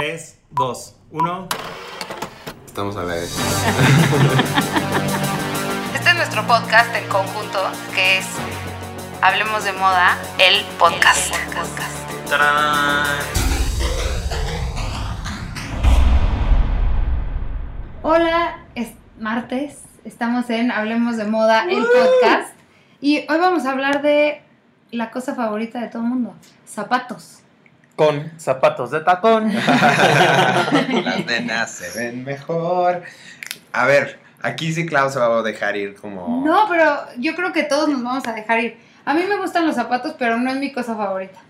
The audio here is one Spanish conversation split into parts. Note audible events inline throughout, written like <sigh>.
3, 2, 1. Estamos a la vez. Este es nuestro podcast en conjunto, que es Hablemos de Moda, el podcast. Hola, es martes, estamos en Hablemos de Moda, el podcast. Y hoy vamos a hablar de la cosa favorita de todo el mundo, zapatos. Con zapatos de tacón. <laughs> Las nenas se ven mejor. A ver, aquí sí Clau se va a dejar ir como. No, pero yo creo que todos nos vamos a dejar ir. A mí me gustan los zapatos, pero no es mi cosa favorita.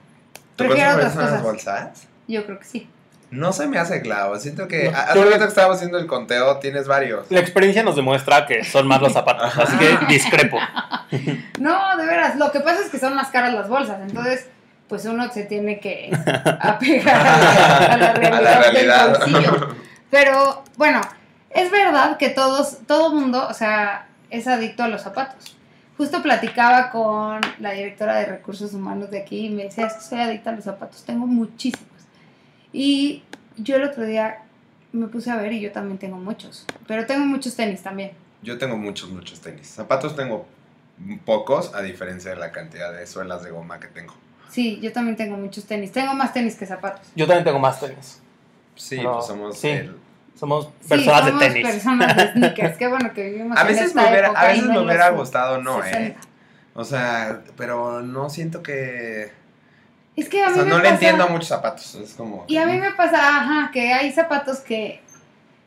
¿Tu Prefiero otras son las cosas. bolsas? Yo creo que sí. No se me hace Clau. Siento que. No, Hace yo- que estábamos haciendo el conteo, tienes varios. La experiencia nos demuestra que son más los zapatos, así que discrepo. <laughs> No, de veras, lo que pasa es que son más caras las bolsas, entonces pues uno se tiene que <laughs> apegar a la, a la realidad, A la realidad. del bolsillo. Pero bueno, es verdad que todos, todo mundo, o sea, es adicto a los zapatos. Justo platicaba con la directora de recursos humanos de aquí y me decía, es que soy adicta a los zapatos, tengo muchísimos. Y yo el otro día me puse a ver y yo también tengo muchos, pero tengo muchos tenis también. Yo tengo muchos, muchos tenis. Zapatos tengo pocos, a diferencia de la cantidad de suelas de goma que tengo. Sí, yo también tengo muchos tenis. Tengo más tenis que zapatos. Yo también tengo más tenis. Sí, pues somos. sí. el- Somos Sí, personas somos de tenis. personas de <laughs> sneakers. Qué bueno que vivimos A en veces esta me hubiera, época a veces me hubiera gustado, no, ¿eh? 60. O sea, pero no siento que. Es que a O mí sea, me no le entiendo a muchos zapatos. Es como. Y a mí me pasa, ajá, que hay zapatos que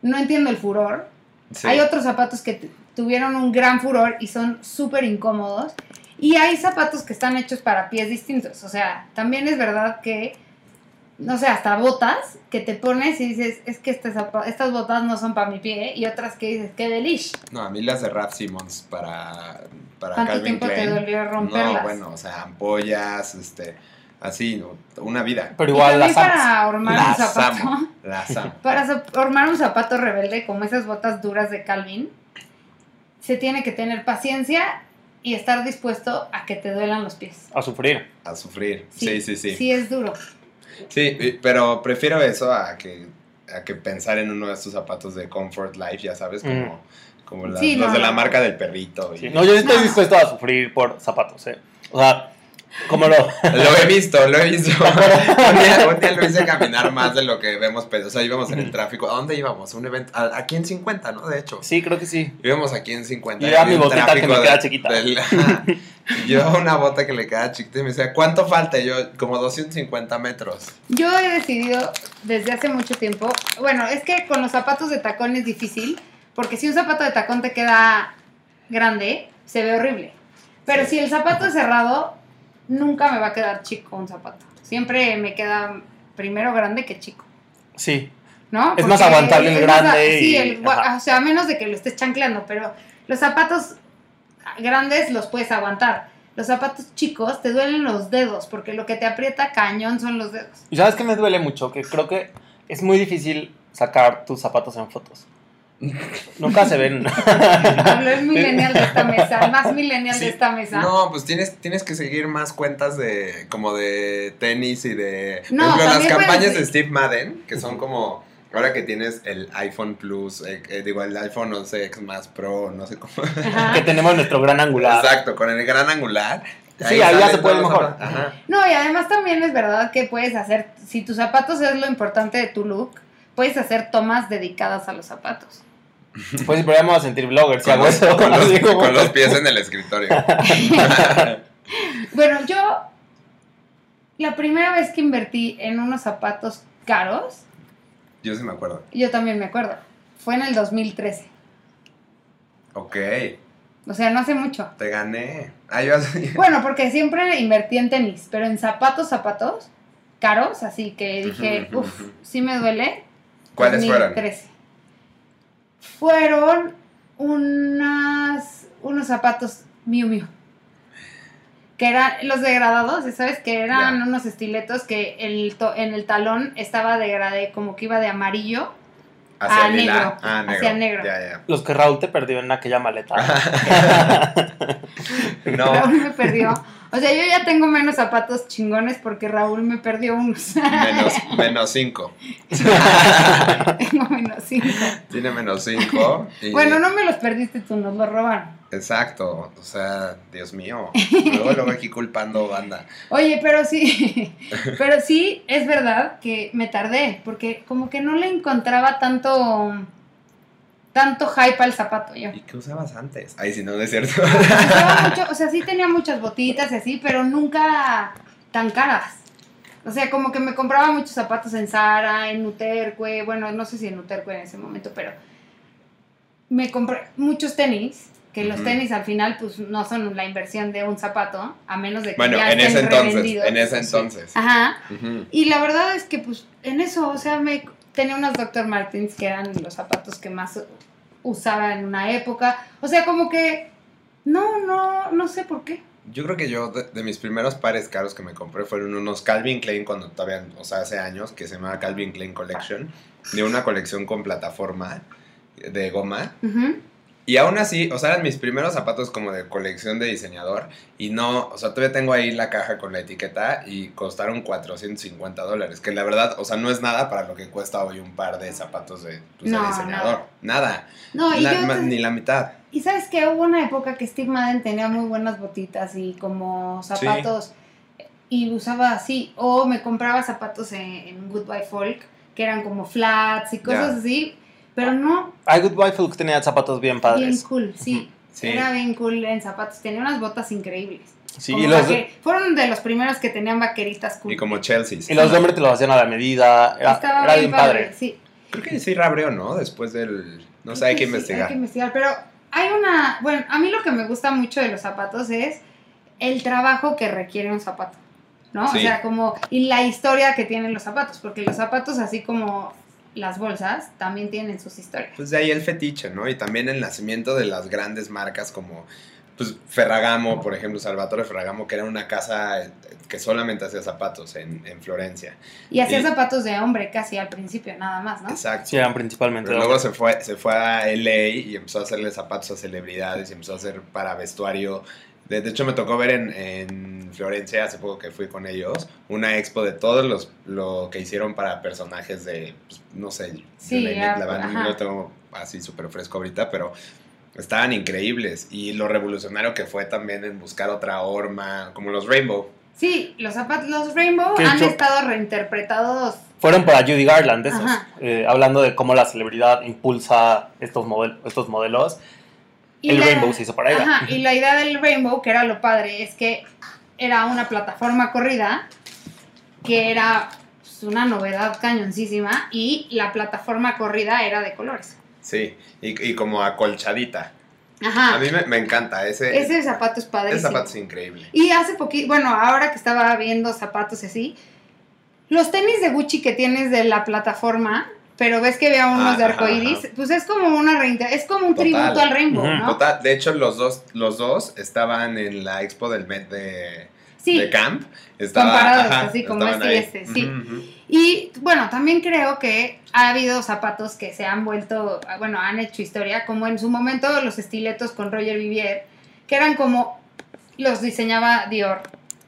no entiendo el furor. Sí. Hay otros zapatos que tuvieron un gran furor y son súper incómodos. Y hay zapatos que están hechos para pies distintos. O sea, también es verdad que, no sé, hasta botas que te pones y dices, es que este estas botas no son para mi pie. Y otras que dices, qué delish. No, a mí las de Rap Simmons para, para ¿Cuánto Calvin tiempo te Klein. dolió romperlas? No, bueno, o sea, ampollas, este, así, ¿no? una vida. Pero igual las para armar un Las zapato. amo, las amo. <laughs> Para armar un zapato rebelde como esas botas duras de Calvin, se tiene que tener paciencia y estar dispuesto a que te duelan los pies. A sufrir. A sufrir. Sí, sí, sí. Sí, Sí, es duro. y- pero prefiero eso a que, a que pensar en uno de estos zapatos de Comfort Life, ya sabes, como, como las- Sí, los no, de la no. marca del perrito. y- Sí, No, yo sí estoy No. dispuesto a sufrir por zapatos, ¿eh? O sea, como lo... Lo he visto, lo he visto. <laughs> un, día, un día lo hice caminar más de lo que vemos, pero, o sea, íbamos en el tráfico. ¿A dónde íbamos? Un evento, a- aquí en 50, ¿no? De hecho. Sí, creo que sí. Íbamos aquí en 50. Y era había mi botita que me queda chiquita. del- <laughs> yo una bota que le queda chiquita y me decía, ¿cuánto falta? Y yo, como 250 metros. Yo he decidido desde hace mucho tiempo, bueno, es que con los zapatos de tacón es difícil, porque si un zapato de tacón te queda grande, se ve horrible. Pero Sí. si el zapato es cerrado, nunca me va a quedar chico un zapato. Siempre me queda primero grande que chico. Sí. ¿no? Es más aguantable el más grande Sí, el o sea, a menos de que lo estés chancleando, pero los zapatos grandes los puedes aguantar. Los zapatos chicos te duelen los dedos, porque lo que te aprieta cañón son los dedos. Y sabes que me duele mucho, que creo que es muy difícil sacar tus zapatos en fotos. Nunca se ven. Hablo el millennial de esta mesa, el más millennial Sí. de esta mesa. No, pues tienes, tienes que seguir más cuentas de como de tenis y de... No, por ejemplo, las campañas puedes- de Steve Madden, que son como... Ahora que tienes el iPhone Plus, eh, eh, digo, el iPhone 11X más Pro, no sé cómo. Ajá. que tenemos nuestro gran angular. Exacto, con el gran angular. Sí, ahí ya se puede mejor. Ajá. No, y además también es verdad que puedes hacer, si tus zapatos es lo importante de tu look, puedes hacer tomas dedicadas a los zapatos. Pues sí, pero ya me voy a sentir blogger si Con, hago los, eso. con los- Digo, con los pies en el escritorio. <laughs> Bueno, yo la primera vez que invertí en unos zapatos caros, Yo sí me acuerdo. yo también me acuerdo, fue en el 2013. Ok, O sea, no hace mucho. te gané. Ah, yo. <laughs> Bueno, porque siempre invertí en tenis, pero en zapatos, zapatos caros, así que dije, uff, sí me duele. ¿Cuáles fueron? 2013. Fueron unas, unos zapatos Miu Miu. Que eran los degradados, ¿sabes? Que eran unos estiletos que el to- en el talón estaba degradé, como que iba de amarillo. Hacia el lila. negro. Ah, negro. Hacia negro. Los que Raúl te perdió en aquella maleta. <laughs> <laughs> No, Raúl me perdió O sea, yo ya tengo menos zapatos chingones porque Raúl me perdió unos. Menos, <laughs> menos cinco. tengo menos cinco. Tiene menos cinco. y- Bueno, no me los perdiste tú, nos los robaron. Exacto. O sea, Dios mío. <laughs> Luego, luego aquí culpando banda. Oye, pero sí, <laughs> pero sí es verdad que me tardé, porque como que no le encontraba tanto, tanto hype al zapato yo. ¿Y qué usabas antes? Ay, si no, no es cierto. <laughs> Usaba mucho- o sea, <laughs> sí tenía muchas botitas y así, pero nunca tan caras. O sea, como que me compraba muchos zapatos en Zara, en Nuterque, bueno, no sé si en Nuterque en ese momento, pero me compré muchos tenis, que los tenis al final pues no son la inversión de un zapato, a menos de que Bueno, ya en estén ese entonces. revendidos. En ese entonces. Ajá. Y la verdad es que, pues, en eso, o sea, me tenía unos Dr. Martens que eran los zapatos que más usaba en una época. O sea, como que, no, no, no sé por qué. Yo creo que yo, de, de mis primeros pares caros que me compré fueron unos Calvin Klein cuando todavía, o sea, hace años, que se llamaba Calvin Klein Collection, de una colección con plataforma de goma. Ujú. Y aún así, o sea, eran mis primeros zapatos como de colección de diseñador. Y no, o sea, todavía tengo ahí la caja con la etiqueta y costaron 450 dólares. Que la verdad, o sea, no es nada para lo que cuesta hoy un par de zapatos de, pues, de No, diseñador. Nada. No, y La- yo ni la mitad. Y sabes que hubo una época que Steve Madden tenía muy buenas botitas y como zapatos y usaba así. O me compraba zapatos en, en Goodbye Folk que eran como flats y cosas así. Pero no, I Goodbye Folk tenía zapatos bien bien padres. cool, sí. Sí. Era bien cool en zapatos. Tenía unas botas increíbles. Sí, y los, Fueron de los primeros que tenían vaqueritas cool. Y como Chelsea. y los de hombre te los hacían a la medida. Era, Estaba era bien bien padre, padre. sí. Creo que sí reabrió, ¿no? Después del... No sé, hay que sí, investigar. hay que investigar, pero hay una, bueno, a mí lo que me gusta mucho de los zapatos es el trabajo que requiere un zapato, ¿no? Sí. O sea, como, y la historia que tienen los zapatos, porque los zapatos, así como las bolsas, también tienen sus historias. Pues de ahí el fetiche, ¿no? Y también el nacimiento de las grandes marcas como pues, Ferragamo, por ejemplo, Salvatore Ferragamo, que era una casa eh, que solamente hacía zapatos en, en Florencia. Y hacía Y- zapatos de hombre casi al principio, nada más, ¿no? Exacto. Sí, eran principalmente. Pero luego se fue, se fue a LA y empezó a hacerle zapatos a celebridades y empezó a hacer para vestuario. De, de hecho, me tocó ver en, en Florencia, hace poco que fui con ellos, una expo de todos los lo que hicieron para personajes de, pues, no sé, Sí, yo la, no lo tengo así súper fresco ahorita, pero estaban increíbles. Y lo revolucionario que fue también en buscar otra horma, como los Rainbow. Sí, los zapatos, los Rainbow de han hecho- estado reinterpretados. Fueron para Judy Garland, esos. Eh, hablando de cómo la celebridad impulsa estos, model- estos modelos. Y el la- Rainbow se hizo para ella. Ajá, y la idea del Rainbow, que era lo padre, es que era una plataforma corrida, que era pues, una novedad cañoncísima, y la plataforma corrida era de colores. Sí, y, y como acolchadita. Ajá. A mí me, me encanta ese. Ese zapato es ese padrísimo. zapato es increíble. Y hace poquito, bueno, ahora que estaba viendo zapatos y así, los tenis de Gucci que tienes de la plataforma, pero ves que había unos de Ajá, arcoiris, ajá. pues es como una reinter- es como un Total. tributo al Rainbow, Ujú. ¿no? Total, de hecho, los dos, los dos estaban en la expo del Met de, Sí. de Camp. Estaba, Comparados, ajá, así como estaban este y este, sí. Y bueno, también creo que ha habido zapatos que se han vuelto, bueno, han hecho historia, como en su momento los estiletos con Roger Vivier, que eran como los diseñaba Dior,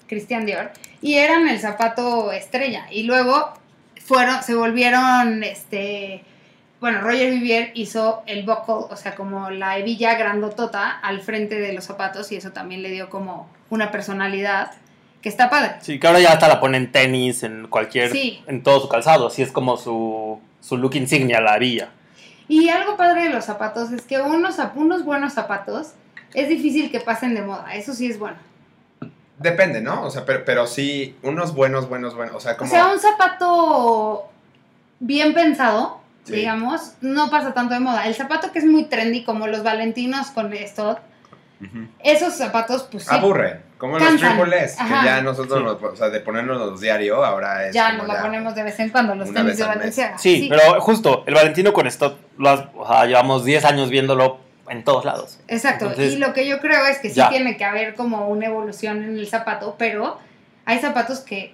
Christian Dior, y eran el zapato estrella. Y luego fueron, se volvieron, este, bueno, Roger Vivier hizo el buckle, o sea, como la hebilla grandotota al frente de los zapatos, y eso también le dio como una personalidad que está padre. Sí, que ahora ya hasta la ponen en tenis, en cualquier. Sí. En todo su calzado. Así es como su, su look insignia, la villa. Y algo padre de los zapatos es que unos, unos buenos zapatos es difícil que pasen de moda, eso sí es bueno. Depende, ¿no? O sea, pero, pero sí, unos buenos, buenos, buenos. O sea, como. O sea, un zapato bien pensado, Sí. digamos, no pasa tanto de moda. El zapato que es muy trendy, como los Valentinos con esto, esos zapatos, pues sí, Aburren. Como Cansan. los triple S, que ya nosotros, Sí. nos- o sea, de ponernos diario, ahora es. ya nos la ponemos de vez en cuando, los una tenis vez de al mes. Valenciaga. Sí, pero justo, el Valentino con esto, lo has- o sea, llevamos 10 años viéndolo en todos lados. Exacto, Entonces, y lo que yo creo es que sí ya. tiene que haber como una evolución en el zapato, pero hay zapatos que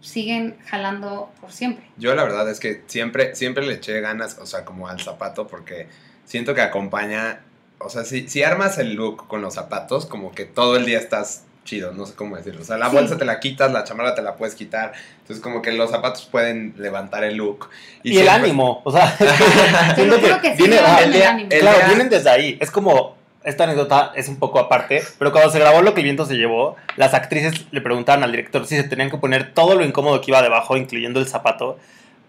siguen jalando por siempre. Yo la verdad es que siempre, siempre le eché ganas, o sea, como al zapato, porque siento que acompaña, o sea, si, si armas el look con los zapatos, como que todo el día estás chido, no sé cómo decirlo. O sea, la Sí. bolsa te la quitas, la chamarra te la puedes quitar. Entonces, como que los zapatos pueden levantar el look. Y, el siempre- ánimo, o sea, <laughs> siento que sí viene, levantan el día- ánimo. el claro, día- vienen desde ahí. Es como, esta anécdota es un poco aparte, pero cuando se grabó Lo que el viento se llevó, las actrices le preguntaban al director si se tenían que poner todo lo incómodo que iba debajo, incluyendo el zapato.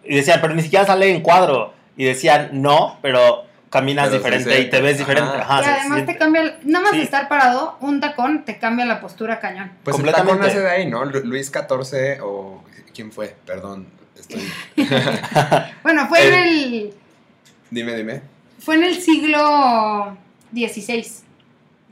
Y decían, pero ni siquiera sale en cuadro. Y decían, no, pero caminas Pero sí diferente y te ves diferente. Ajá. Ajá, y además siente. te cambia, el- nada más Sí. de estar parado, un tacón te cambia la postura cañón. Pues el Completamente. tacón nace de ahí, ¿no? Lu- Luis XIV o... ¿Quién fue? Perdón, estoy... <laughs> <laughs> Bueno, fue en El- el dime, dime. fue en el siglo XVI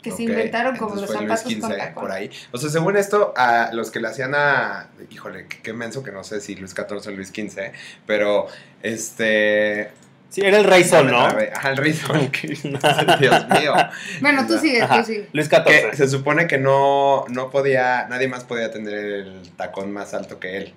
que se inventaron como los entonces zapatos Luis con XV, tacón. por ahí. O sea, según esto, a los que le hacían a... Híjole, qué, qué menso que no sé si Luis XIV o Luis XV, pero este... Sí, era el rey sol, me ¿no? Ajá, el rey sol. <laughs> Dios mío. <laughs> Bueno, tú sigues, Ajá, tú sigues. Luis Que XIV. se supone que no, no podía, nadie más podía tener el tacón más alto que él.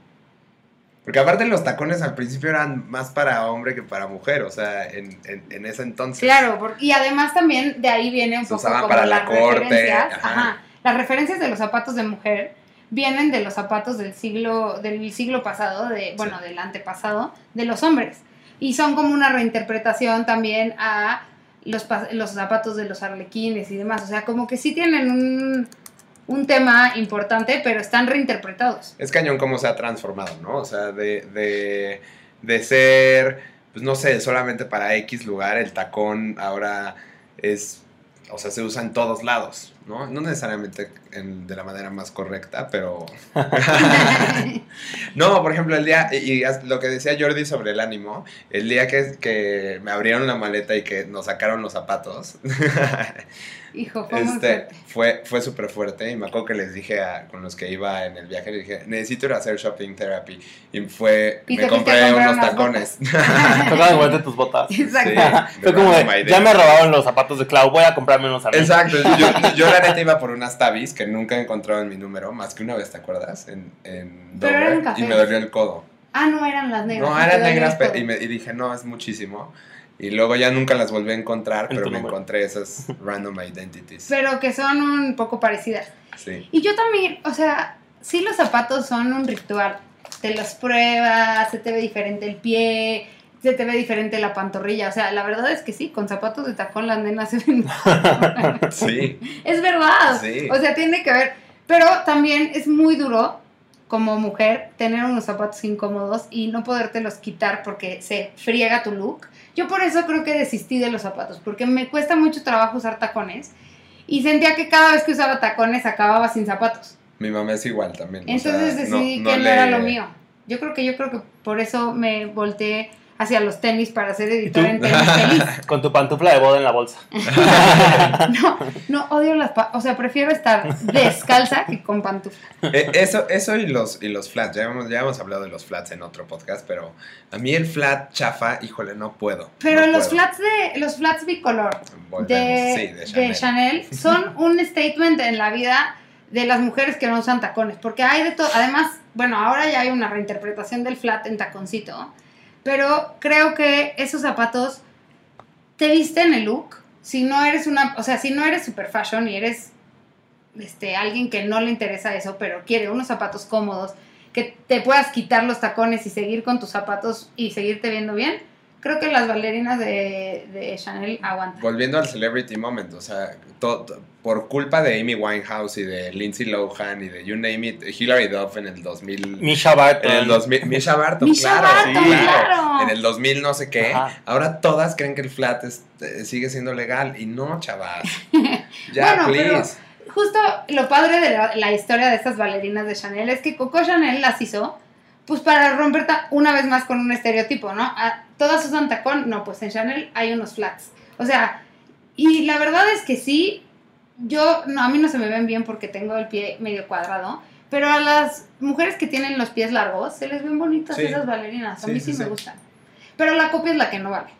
Porque aparte los tacones al principio eran más para hombre que para mujer, o sea, en, en, en ese entonces. Claro, por- y además también de ahí viene un Se poco como para la las corte, referencias. ajá. ajá, las referencias de los zapatos de mujer vienen de los zapatos del siglo del siglo pasado, de bueno, del antepasado de los hombres y son como una reinterpretación también a los los zapatos de los arlequines y demás, o sea, como que sí tienen un un tema importante, pero están reinterpretados. Es cañón cómo se ha transformado, ¿no? O sea, de, de, de ser, pues no sé, solamente para X lugar, el tacón ahora es, o sea, se usa en todos lados, ¿no? No necesariamente en- de la manera más correcta, pero... <laughs> <laughs> No, por ejemplo, el día, y lo que decía Jordi sobre el ánimo, el día que, que me abrieron la maleta y que nos sacaron los zapatos, <laughs> Hijo, fue muy este, fuerte. fue, fue súper fuerte y me acuerdo que les dije a, con los que iba en el viaje, les dije, necesito ir a hacer shopping therapy. Y fue, Y me compré unos tacones. <laughs> Tocaba de vuelta tus botas. Exacto. Sí, Fue como de, ya me robaron los zapatos de Clau, voy a comprarme unos a mí. Exacto, yo, <laughs> yo la neta iba por unas tabis que nunca he encontrado en mi número, más que una vez, ¿te acuerdas? En, en Pero Dover, y me dolió el codo. Ah, no eran las negras. No, eran negras y, me- y dije, no, es muchísimo. Y luego ya nunca las volví a encontrar, En pero me encontré esas <laughs> random identities. Pero que son un poco parecidas. Sí. Y yo también, o sea, sí los zapatos son un ritual. Te los pruebas, se te ve diferente el pie, se te ve diferente la pantorrilla. O sea, la verdad es que sí, con zapatos de tacón las nenas se ven. <laughs> <laughs> Sí. es verdad. Sí. O sea, tiene que ver. Pero también es muy duro como mujer tener unos zapatos incómodos y no podértelos quitar porque se friega tu look. Yo por eso creo que desistí de los zapatos, porque me cuesta mucho trabajo usar tacones y sentía que cada vez que usaba tacones acababa sin zapatos. Mi mamá es igual también. o Entonces sea, decidí que no le- era lo mío. Yo creo que yo creo que por eso me volteé hacia los tenis para ser editora tú? en tenis <laughs> feliz. Con tu pantufla de boda en la bolsa. <laughs> No, no odio las, pa- o sea, prefiero estar descalza que con pantufla. Eh, eso, eso y los, y los flats. Ya hemos, ya hemos hablado de los flats en otro podcast, pero a mí el flat chafa, híjole, no puedo. Pero no los puedo. flats de los flats bicolor Volvemos, de, sí, de de Chanel. Chanel. <laughs> son un statement en la vida de las mujeres que no usan tacones, porque hay de todo, además, bueno, ahora ya hay una reinterpretación del flat en taconcito, pero creo que esos zapatos te visten el look, si no eres una, o sea, si no eres super fashion y eres este alguien que no le interesa eso, pero quiere unos zapatos cómodos, que te puedas quitar los tacones y seguir con tus zapatos y seguirte viendo bien, creo que las bailarinas de, de Chanel aguantan. Volviendo al celebrity moment, o sea, to- to- por culpa de Amy Winehouse y de Lindsay Lohan y de you name it, Hilary Duff en el 2000. Misha Barton. en el 2000, Misha Barton, Misha claro, Barton, sí, claro. En el 2000 no sé qué. Ajá. Ahora todas creen que el flat es- eh, sigue siendo legal y no, chavas. <laughs> Ya, Bueno, pero- please. Justo lo padre de la, la historia de estas bailarinas de Chanel es que Coco Chanel las hizo pues para romper una vez más con un estereotipo, ¿no? Ah, Todas usan tacón, no, pues en Chanel hay unos flats. O sea, y la verdad es que sí, yo, no, a mí no se me ven bien porque tengo el pie medio cuadrado, pero a las mujeres que tienen los pies largos se les ven bonitas Sí. esas bailarinas, a Sí, mí sí, sí, me gustan. Pero la copia es la que no vale.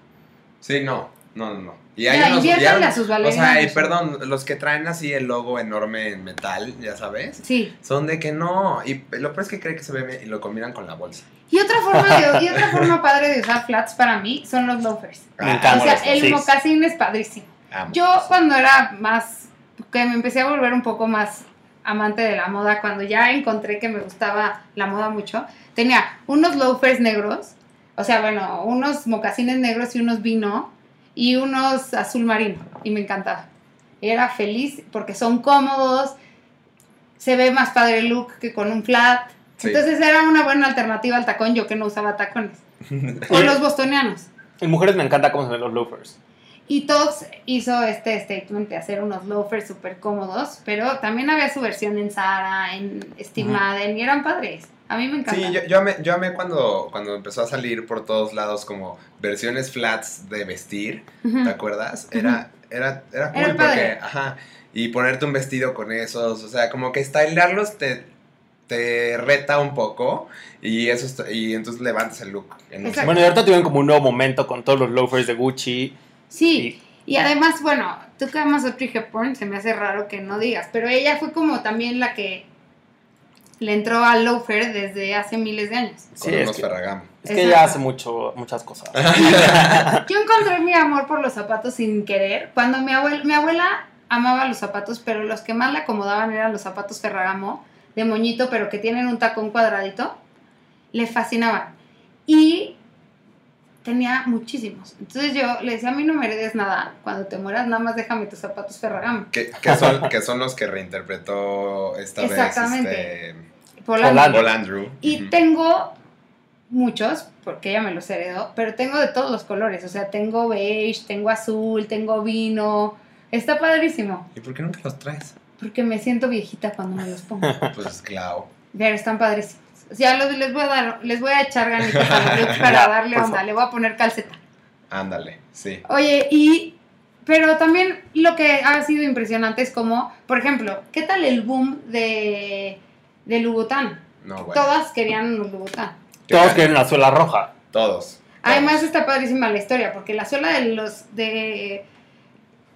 Sí, no, no, no, no. Y Ya, inviértanle ya- a sus O sea, y perdón, los que traen así el logo enorme en metal, ya sabes, Sí. son de que no. Y lo peor es que creen que se ve bien y lo combinan con la bolsa. Y otra forma de, y otra forma padre de usar flats para mí son los loafers. Me Ah, encanta. O sea, el sí. mocasín es padrísimo. amo. Yo cuando era más, que me empecé a volver un poco más amante de la moda, cuando ya encontré que me gustaba la moda mucho, tenía unos loafers negros, o sea, bueno, unos mocasines negros y unos vino y unos azul marino, y me encantaba. Era feliz porque son cómodos, se ve más padre el look que con un flat. Sí. Entonces era una buena alternativa al tacón, yo que no usaba tacones. <laughs> o los bostonianos. En mujeres me encanta cómo se ven los loafers. Y Tox hizo este statement de hacer unos loafers súper cómodos, pero también había su versión en Zara, en Steve Ujú. Madden, y eran padres. A mí me encanta. Sí, yo, yo amé, yo amé cuando, cuando empezó a salir por todos lados como versiones flats de vestir, ¿te acuerdas? Era, era, era cool Era porque, ajá, y ponerte un vestido con esos, o sea, como que stylearlos te, te reta un poco y eso y entonces levantas el look. en. Bueno, y ahorita tuvieron como un nuevo momento con todos los loafers de Gucci. Sí, y además, bueno, tú que amas a Audrey Hepburn, se me hace raro que no digas, pero ella fue como también la que le entró al loafer desde hace miles de años. con Sí, es unos que- Ferragamo. Es que ella hace mucho, muchas cosas. <laughs> Yo encontré mi amor por los zapatos sin querer. Cuando mi abuela, mi abuela amaba los zapatos, pero los que más le acomodaban eran los zapatos Ferragamo de moñito, pero que tienen un tacón cuadradito. Le fascinaban. Y tenía muchísimos. Entonces yo le decía, a mí no me heredes nada. Cuando te mueras, nada más déjame tus zapatos Ferragamo. Que, que son, que son los que reinterpretó esta Exactamente. vez este, Paul Andrew. Y tengo muchos, porque ella me los heredó, pero tengo de todos los colores. O sea, tengo beige, tengo azul, tengo vino. Está padrísimo. ¿Y por qué nunca los traes? Porque me siento viejita cuando me los pongo. <laughs> Pues claro. Pero están padrísimos. O sea, los- les voy a dar, les voy a echar ganitas a los <laughs> looks para Ya, darle onda. favor. Le voy a poner calceta. Ándale, sí. Oye, y. Pero también lo que ha sido impresionante es como, por ejemplo, ¿qué tal el boom de, de Louboutin? No, bueno. Todas querían unos Louboutin. Todos quieren la suela roja. Todos. Además está padrísima la historia, porque la suela de los de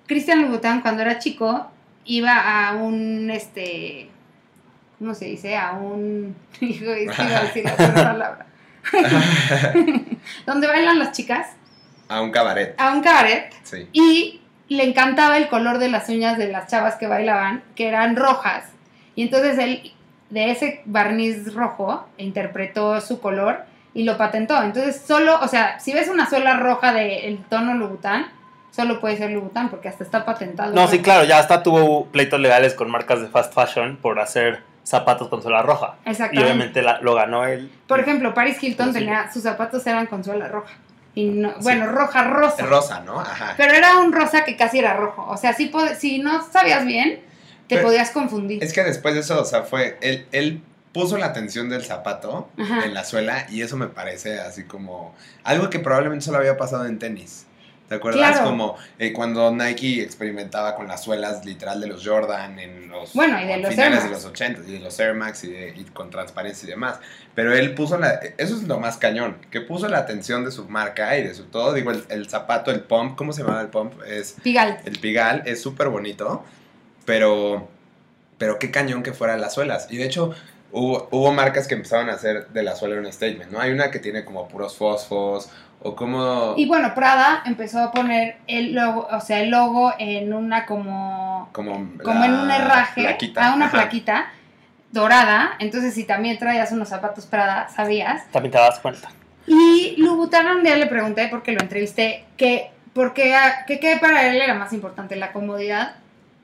Christian Louboutin cuando era chico iba a un este ¿cómo se dice? a un <laughs> hijo es que iba a decir la otra palabra. <laughs> <laughs> donde bailan las chicas, A un cabaret, a un cabaret sí. y le encantaba el color de las uñas de las chavas que bailaban, que eran rojas. Y entonces él, de ese barniz rojo, interpretó su color y lo patentó. Entonces solo, o sea, si ves una suela roja del tono Louboutin, solo puede ser Louboutin porque hasta está patentado. No, sí, claro, ya hasta tuvo pleitos legales con marcas de fast fashion por hacer zapatos con suela roja. Y Exactamente. obviamente la- lo ganó él. Por ejemplo, Paris Hilton tenía, sus zapatos eran con suela roja. Y no, bueno, roja, rosa. Rosa, ¿no? Ajá. Pero era un rosa que casi era rojo. O sea, sí pod- si no sabías bien, te Pero- podías confundir. Es que después de eso, o sea, fue. Él, él puso la tensión del zapato Ajá. en la suela y eso me parece así como. Algo que probablemente solo había pasado en tenis. ¿Te acuerdas? Claro. Como eh, cuando Nike experimentaba con las suelas literal de los Jordan en los Bueno, y de los finales de los 80 y de los Air Max y, de- y con transparencia y demás. Pero él puso la. Eso es lo más cañón. Que puso la atención de su marca y de su todo. Digo, el, el zapato, el pump, ¿cómo se llama el pump? Es Pigal. el Pigal es súper bonito, pero, pero qué cañón que fueran las suelas. Y de hecho, hubo, hubo marcas que empezaron a hacer de la suela un statement, ¿no? Hay una que tiene como puros fosfos, o como... Y bueno, Prada empezó a poner el logo, o sea, el logo en una como, como, como la en un herraje, plaquita. a una Ajá. plaquita dorada. Entonces, si también traías unos zapatos Prada, sabías. También te das cuenta. Y Louboutin un día le pregunté, porque lo entrevisté, que, porque, ah, que, que para él era más importante, la comodidad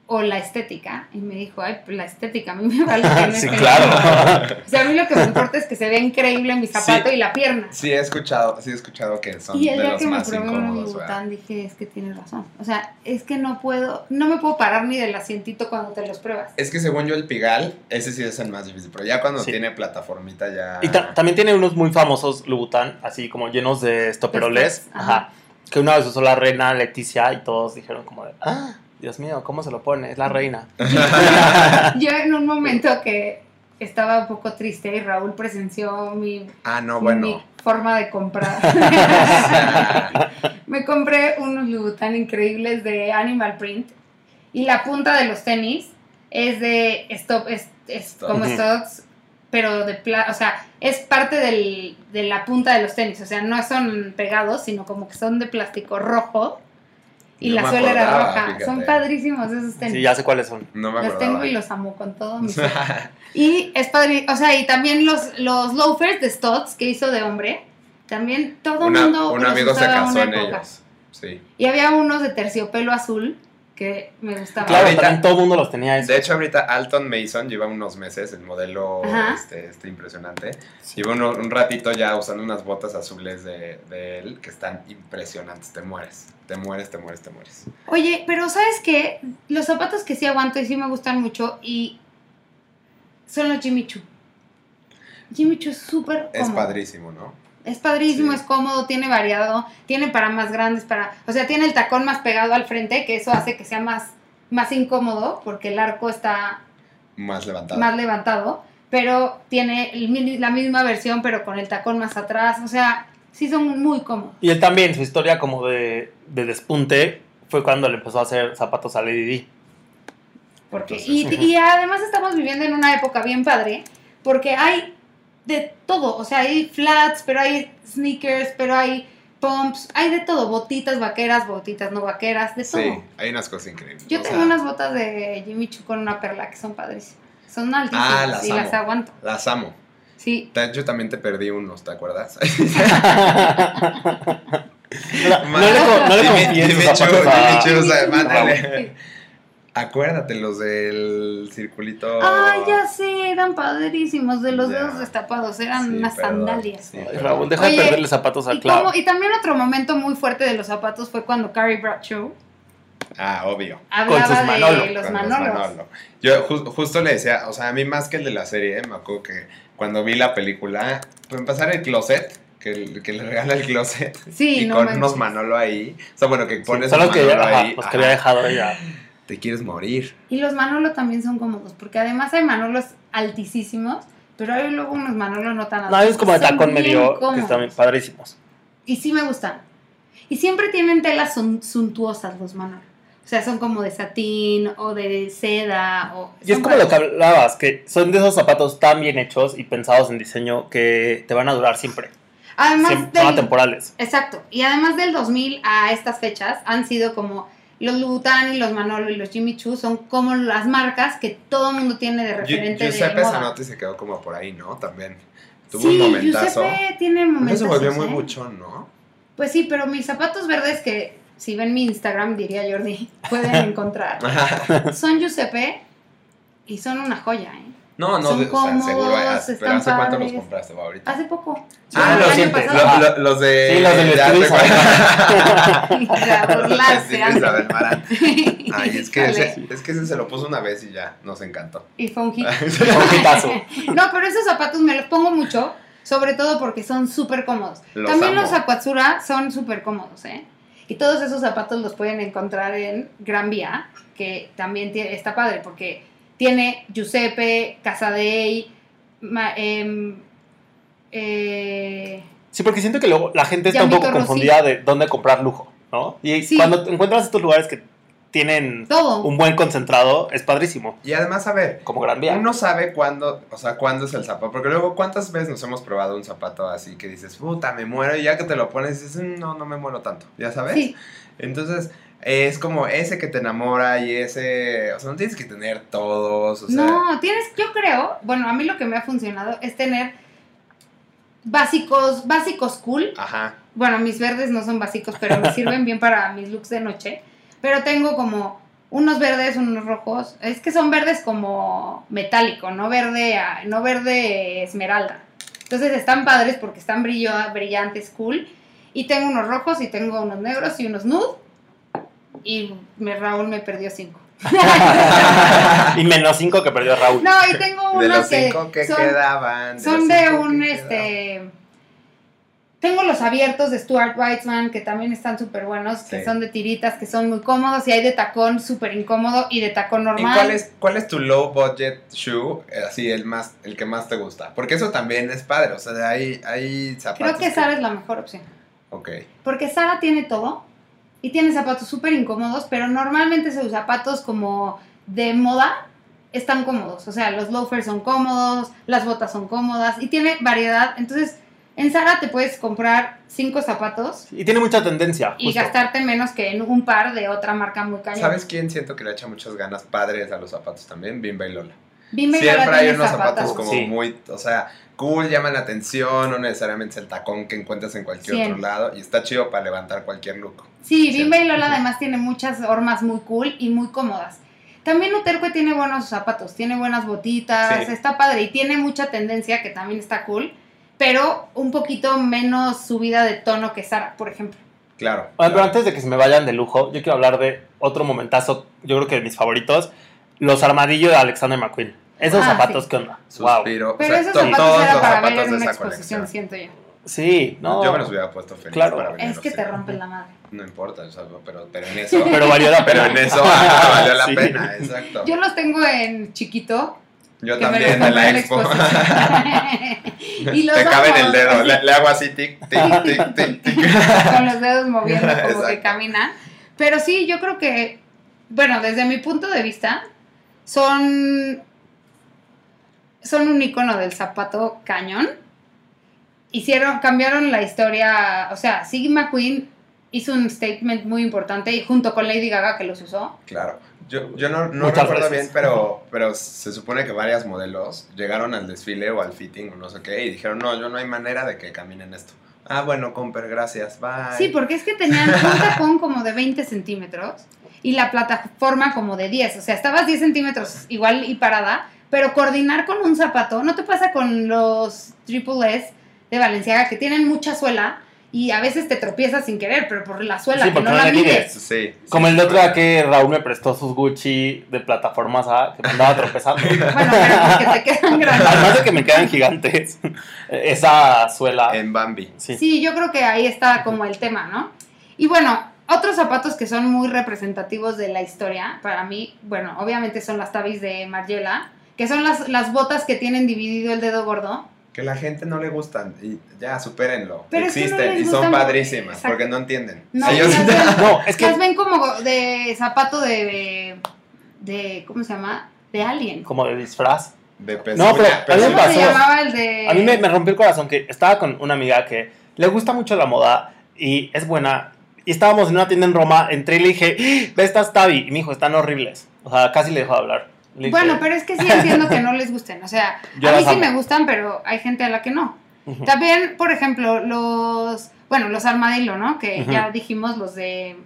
o la estética. Y me dijo, ay, pues la estética, a mí me vale que <laughs> sí, claro. O sea, a mí lo que me importa es que se vea increíble mi zapato Sí. y la pierna. Sí, he escuchado, sí he escuchado que son Y el de día los que me más probé. Louboutin dije, es que tienes razón. O sea, es que no puedo, no me puedo parar ni del asientito cuando te los pruebas. Es que según yo el Pigal, ese sí es el más difícil, pero ya cuando Sí. tiene plataformita ya... Y ta- también tiene unos muy famosos Louboutin, así como llenos de estoperoles. Ajá. Ajá. Que una vez usó la reina Leticia y todos dijeron como de, ah, Dios mío, ¿cómo se lo pone? Es la reina. <laughs> Yo en un momento que estaba un poco triste y Raúl presenció mi, ah, no, mi bueno. forma de comprar. <laughs> me compré unos Louboutin increíbles de Animal Print y la punta de los tenis es de stop, es, es Stop. como stocks, pero de pla o sea, es parte del, de la punta de los tenis, o sea, no son pegados, sino como que son de plástico rojo y No la suela era roja. fíjate. Son padrísimos esos tenis. Sí, ya sé cuáles son. No me los acordaba. tengo y los amo con todo mi <laughs> ser. Y es padre, o sea, y también los, los loafers de Stotts que hizo de hombre, también todo el mundo un los amigo se casó una en época. ellos. Sí. Y había unos de terciopelo azul que me gustaban. Claro, Ahorita- también todo el mundo los tenía eso. De hecho, ahorita Alton Mason lleva unos meses, el modelo este, este impresionante. Lleva uno- un ratito ya usando unas botas azules de, de él que están impresionantes. Te mueres, te mueres, te mueres, te mueres. Oye, pero ¿sabes qué? Los zapatos que sí aguanto y sí me gustan mucho y son los Jimmy Choo. Jimmy Choo es súper Es padrísimo, ¿no? Es padrísimo, Sí. es cómodo, tiene variado, tiene para más grandes, para, o sea, tiene el tacón más pegado al frente, que eso hace que sea más, más incómodo, porque el arco está Más levantado. más levantado, pero tiene el la misma versión, pero con el tacón más atrás, o sea, sí son muy cómodos. Y él también, su historia como de, de despunte fue cuando le empezó a hacer zapatos a Lady Di. Porque, Entonces, y, y además estamos viviendo en una época bien padre, porque hay de todo, o sea, hay flats, pero hay sneakers, pero hay pumps, hay de todo, botitas vaqueras, botitas no vaqueras, de todo. Sí, hay unas cosas increíbles. Yo o tengo sea, unas botas de Jimmy Choo con una perla que son padrísimas. Son altísimas Ah, las y las amo. aguanto. Las amo. Sí. Hecho, también te perdí unos, ¿te acuerdas? No, <laughs> no le, no le Dime- confíes sus dime, zapatos Chu, Acuérdate los del circulito. Ah, ya sé, eran padrísimos, de los Ya. dedos destapados, eran Sí, unas perdón, sandalias. sí, Ay. Raúl, deja Oye, de perderle zapatos a Y, Clau. como- y también otro momento muy fuerte de los zapatos fue cuando Carrie Bradshaw Ah, obvio. hablaba sus de Manolo, los Con los Manolos. Manolo. Yo ju- justo le decía, o sea, a mí más que el de la serie, me acuerdo que cuando vi la película, pues empezar el closet, que, el- que le regala el closet, Sí, y no con manches. unos Manolo ahí, o sea, bueno, que Sí, pones un los que, Manolo ajá, ahí, los que ajá, había dejado ella. Te quieres morir. Y los Manolo también son cómodos, porque además hay Manolos altísimos, pero hay luego unos Manolos no tan altos. No, es como de Son tacón bien medio, que cómodos. están bien padrísimos. Y sí me gustan. Y siempre tienen telas sun- suntuosas los Manolo. O sea, son como de satín o de seda. O, Y es como lo que hablabas, que son de esos zapatos tan bien hechos y pensados en diseño que te van a durar siempre. Además Siempre- son atemporales. Exacto. Y además del 2000 a estas fechas han sido como los Louboutin y los Manolo y los Jimmy Choo son como las marcas que todo el mundo tiene de Gi- referente de Giuseppe moda. Zanotti se quedó como por ahí, ¿no? También. Tuvo sí, un momentazo. Giuseppe tiene momentos. se volvió muy buchón, ¿no? Pues sí, pero mis zapatos verdes que si ven mi Instagram, diría Jordi, pueden <laughs> encontrar. son Giuseppe y son una joya, ¿eh? No, no, Son de- o sea, seguro. cómodos, ah, Pero ¿hace cuánto los compraste ahorita? Hace poco. Ah, el los, lo- lo- los de. Sí, los <laughs> <laughs> Sí. Isabel Marant. <laughs> Ay, es que, ese, es que ese se lo puso una vez y ya, nos encantó. Y fue un hit. Un hitazo. No, pero esos zapatos me los pongo mucho, sobre todo porque son súper cómodos. Los También amo. los Aquatsura son súper cómodos, ¿eh? Y todos esos zapatos los pueden encontrar en Gran Vía, que también tie- está padre, porque tiene Giuseppe, Casadei, ma- em, eh, Sí, porque siento que luego la gente está un poco Rossi. confundida de dónde comprar lujo, ¿no? Y Sí. cuando encuentras estos lugares que tienen todo. un buen concentrado, es padrísimo. Y además, a ver, Como Gran Vía. uno sabe cuándo, o sea, cuándo es el zapato. Porque luego, ¿cuántas veces nos hemos probado un zapato así que dices, puta, me muero? Y ya que te lo pones, dices, "Mm, no, no me muero tanto. ¿Ya sabes? Sí, Entonces, es como ese que te enamora y ese. O sea, no tienes que tener todos. O sea, no, tienes, yo creo, bueno, a mí lo que me ha funcionado es tener básicos, básicos cool, Ajá. Bueno, mis verdes no son básicos, pero me sirven bien para mis looks de noche. Pero tengo como unos verdes, unos rojos. Es que son verdes como metálico, no verde, no verde esmeralda. Entonces están padres porque están brillo, brillantes, cool. Y tengo unos rojos y tengo unos negros y unos nude. Y me, Raúl me perdió cinco. <laughs> y menos 5 que perdió Raúl. No, y tengo De unos los que, cinco que son, quedaban. son de cinco un, que este... Tengo los abiertos de Stuart Weitzman, que también están súper buenos, que Sí. son de tiritas, que son muy cómodos, y hay de tacón súper incómodo y de tacón ¿Y normal. cuál es, cuál es tu low budget shoe? eh, Así, el más, el que más te gusta. Porque eso también es padre. O sea, hay, hay zapatos. Creo que Sara es la mejor opción. Ok. Porque Sara tiene todo y tiene zapatos súper incómodos, pero normalmente sus zapatos como de moda están cómodos. O sea, los loafers son cómodos, las botas son cómodas y tiene variedad. Entonces, En Zara te puedes comprar cinco zapatos Y tiene mucha tendencia. y gastarte menos que en un par de otra marca muy cañón. ¿Sabes quién siento que le echa muchas ganas padres a los zapatos también? Bimba y Lola. Bimba y Siempre Lola hay unos zapatos como Sí. muy, o sea, cool, llaman la atención, no necesariamente es el tacón que encuentras en cualquier otro lado y está chido para levantar cualquier look. Sí. Bimba y Lola además tiene muchas hormas muy cool y muy cómodas. También Uterque tiene buenos zapatos, tiene buenas botitas, Sí. está padre y tiene mucha tendencia que también está cool, pero un poquito menos subida de tono que Sara, por ejemplo. Claro. Oye, pero antes de que se me vayan de lujo, yo quiero hablar de otro momentazo, yo creo que de mis favoritos, los armadillos de Alexander McQueen. Esos Ah, zapatos, sí. ¿qué onda? Wow. Suspiro. Pero O sea, esos to- zapatos todos era los para zapatos ver en de una esa exposición, colección. siento yo. Sí, no. Yo me los hubiera puesto feliz Claro. para Es que te en- rompen la madre. No importa, o sea, pero, pero en <laughs> eso. Pero valió la pero pena. en eso <laughs> valió la Sí. pena, exacto. Yo los tengo en chiquito. Yo que también en la expo. exposición. <laughs> y los Te cabe en el dedo. Le, le hago así, tic, tic, tic, tic, tic. con los dedos moviendo como que camina. Pero sí, yo creo que, bueno, desde mi punto de vista, son, son un icono del zapato cañón. Hicieron, cambiaron la historia, o sea, Sigma Queen hizo un statement muy importante y junto con Lady Gaga que los usó. Claro. Yo, yo no, no recuerdo veces. bien, pero, pero se supone que varias modelos llegaron al desfile o al fitting o no sé qué y dijeron, no, yo no hay manera de que caminen esto. Ah, bueno, Comper, gracias, bye. Sí, porque es que tenían un <laughs> tacón como de 20 centímetros y la plataforma como de 10. O sea, estabas 10 centímetros igual y parada, pero coordinar con un zapato, ¿no te pasa con los Triple S de Valenciaga que tienen mucha suela y a veces te tropiezas sin querer, pero por la suela Sí, que porque no no la le mides? Sí. sí, Como el otro día que Raúl me prestó sus Gucci de plataformas A, que me andaba <laughs> tropezando. Bueno, pero porque te quedan <laughs> grandes. Además de que me quedan gigantes. <laughs> Esa suela. En Bambi. Sí. Sí, yo creo que ahí está como el tema, ¿no? Y bueno, otros zapatos que son muy representativos de la historia, para mí, bueno, obviamente son las tabis de Margiela, que son las, las botas que tienen dividido el dedo gordo. Que la gente no le gustan y ya, supérenlo. Pero es que no Existen y son padrísimas exacto. porque no entienden. No, Ellos- las <laughs> ven, No, es que las ven como de zapato de, de, ¿cómo se llama? De alien. como de disfraz. de pezuña, No, pero a mí me ¿Cómo pezuña. se pasó. llamaba el de...? A mí me, me rompió el corazón que estaba con una amiga que le gusta mucho la moda y es buena. Y estábamos en una tienda en Roma, entré y le dije, ¡Ah! ve estas Tabi. Y me dijo, están horribles. O sea, casi le dejó de hablar. Bueno, pero es que sí entiendo que no les gusten. O sea, <laughs> Yo a mí sí amo. me gustan, pero hay gente a la que no. También, por ejemplo, los, bueno, los armadillo, ¿no? Que ya dijimos, los de,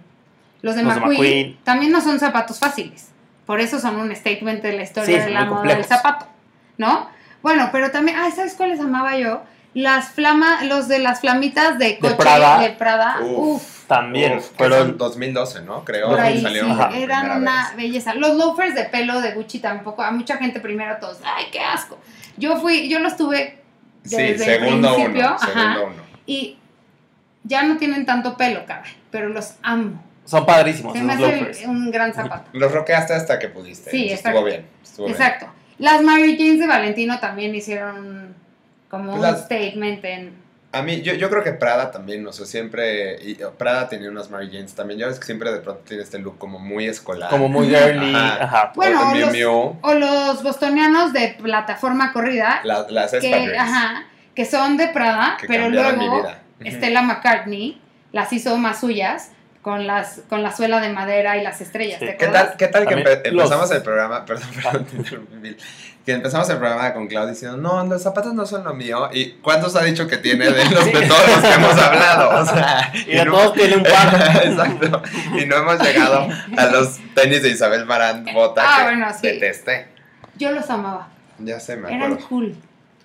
los de Los de McQueen, también no son zapatos fáciles. Por eso son un statement de la historia Sí, de la moda del zapato, ¿no? Bueno, pero también, ay, ¿sabes cuáles amaba yo? Las flama, los de las flamitas de coche Prada. de Prada. Uf. Uf, También Uf, fueron... son 2012, ¿no? Creo. por ahí sí, por eran una vez. belleza. Los loafers de pelo de Gucci tampoco, a mucha gente primero todos, ay, qué asco. Yo fui, yo los tuve Sí, desde el segundo principio, uno. ajá. Segundo uno. y ya no tienen tanto pelo, caray, pero los amo. Son padrísimos Se me hace loafers. un gran zapato. Los roqueaste hasta que pudiste. Sí, Estuvo bien. Estuvo bien. Exacto. Las Mary Janes de Valentino también hicieron como un Las- statement en... A mí, yo, yo creo que Prada también, o sea, siempre. Y Prada tenía unas Mary Janes también. Ya ves que siempre de pronto tiene este look como muy escolar. Como muy girly. Ajá. Ajá. Bueno, O Miu los- O los bostonianos de plataforma corrida, la- las que, ajá, que son de Prada, que pero luego. Stella McCartney las hizo más suyas con las con la suela de madera y las estrellas. Sí. ¿te ¿Qué tal, qué tal que empe- empezamos los- el programa? <laughs> Perdón, perdón. Que empezamos el programa con Claudia diciendo, no, los zapatos no son lo mío. ¿Y cuántos ha dicho que tiene de, los, de todos los que hemos hablado? O sea, <laughs> Y de no- todos tiene un par. <laughs> Exacto. Y no hemos llegado a los tenis de Isabel Marant Bota Ah, que bueno, sí. detesté. Yo los amaba. Ya sé, me Eran acuerdo. cool.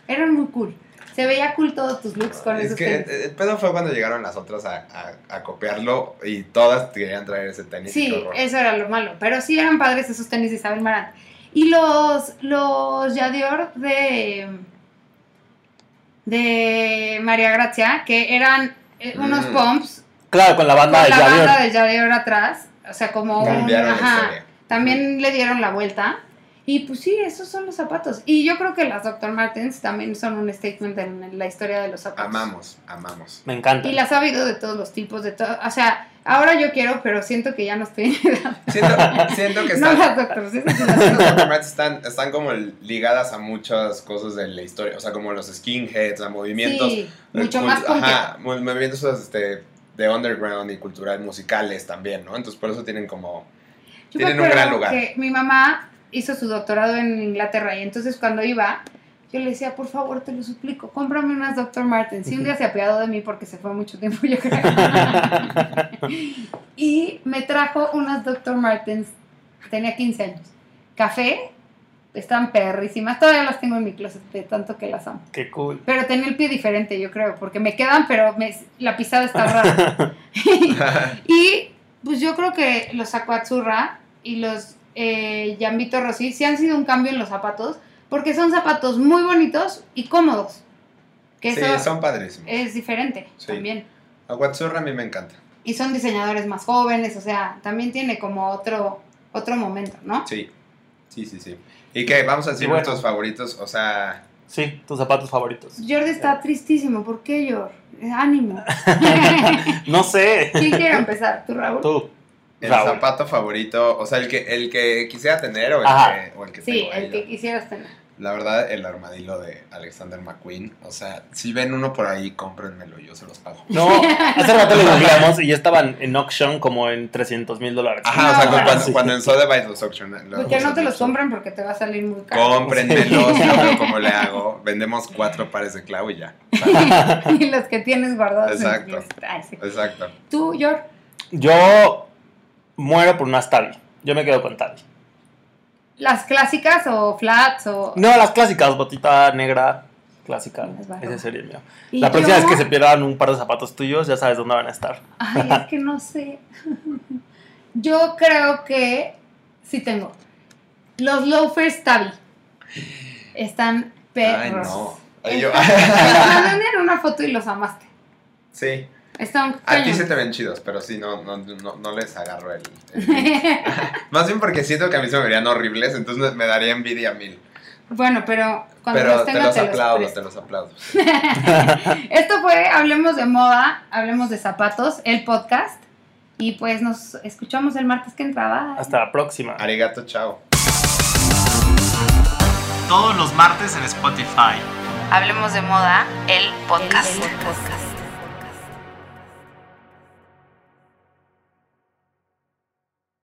Eran muy cool. Se veía cool todos tus looks con Es esos que tenis. el pedo fue cuando llegaron las otras a, a- a copiarlo y todas querían traer ese tenis. Sí, eso era lo malo. Pero sí eran padres esos tenis de Isabel Marant. Y los, los Yadior de, de María Gracia, que eran eh, unos Mm. pumps Claro, con la con banda de la banda de Yadior atrás. O sea, como un... Ajá. También le dieron la vuelta. Y pues sí, esos son los zapatos. Y yo creo que las Dr. Martens también son un statement en la historia de los zapatos. Amamos, amamos. Me encanta. Y las ha habido de todos los tipos, de todo. O sea, ahora yo quiero, pero siento que ya no estoy en edad. Siento, <laughs> siento que No están, sí, las Las Dr. Martens están, están como ligadas a muchas cosas de la historia, o sea, como los skinheads, a movimientos. Sí, mucho más. Ajá, mo- movimientos este, de underground y cultural musicales también, ¿no? Entonces por eso tienen como... Yo Tienen un gran lugar. que mi mamá hizo su doctorado en Inglaterra y entonces cuando iba, yo le decía, por favor, te lo suplico, cómprame unas Dr. Martens. Y un día se apiadó de mí porque se fue mucho tiempo, yo creo. <laughs> y me trajo unas Dr. Martens, tenía 15 años. Café, están perrísimas, todavía las tengo en mi closet de tanto que las amo. Qué cool. Pero tenía el pie diferente, yo creo, porque me quedan, pero me- la pisada está rara. <laughs> <laughs> y pues yo creo que los Aquazzurra y los eh, Jambito Rossi sí han sido un cambio en los zapatos, porque son zapatos muy bonitos y cómodos. Que sí, eso son padrísimos. es diferente Sí. también. Aguatzurra a mí me encanta. Y son diseñadores más jóvenes, o sea, también tiene como otro, otro momento, ¿no? Sí, sí, sí, sí. ¿Y qué? Vamos a decir bueno. nuestros favoritos, o sea... Sí, tus zapatos favoritos. Jordi está tristísimo, ¿por qué Jordi? Ánimo. <laughs> No sé. ¿Quién quiere <laughs> empezar? ¿Tú, Raúl? Tú. El Raúl. zapato favorito, o sea, el que, el que quisiera tener o el Ajá. que, o el que Sí, tengo el ahí, que ¿no? quisieras tener. La verdad, el armadillo de Alexander McQueen, o sea, si ven uno por ahí, cómprenmelo, yo se los pago. No, hace rato lo googleamos y ya estaban en auction como en 300 mil dólares. Ajá, o No, sea, bueno, cuando, sí. cuando en Sotheby's los auccionan. Porque no te los compren porque te va a salir muy caro. Cómprenmelos, yo veo cómo le hago. Vendemos cuatro pares de clavo y ya. <laughs> y los que tienes guardados. en tu Exacto. closet. Ay, sí. Exacto. Tú, George, Yo muero por unas Tabi. Yo me quedo con Tabi. las clásicas o flats o. No, las clásicas, botita negra, clásica. Es. Ese sería el mío. La próxima yo- vez que se pierdan un par de zapatos tuyos, ya sabes dónde van a estar. Ay, es que no sé. <laughs> Yo creo que sí tengo. Los loafers Tabi. Están perros. Ay, no. Ay, yo- mandé en una foto y los amaste. Sí. Están A ti se te ven chidos, pero sí, no, no, no, no les agarro el, el- <laughs> Más bien porque siento que a mí se me verían horribles, entonces me daría envidia mil. bueno, pero cuando Pero los te tenga los te los aplaudo, presto. te los aplaudo. <laughs> <laughs> Esto fue Hablemos de Moda, Hablemos de Zapatos, el podcast. Y pues nos escuchamos el martes que entraba. Hasta la próxima. Arigato, chao. Todos los martes en Spotify. Hablemos de moda, el podcast. El podcast.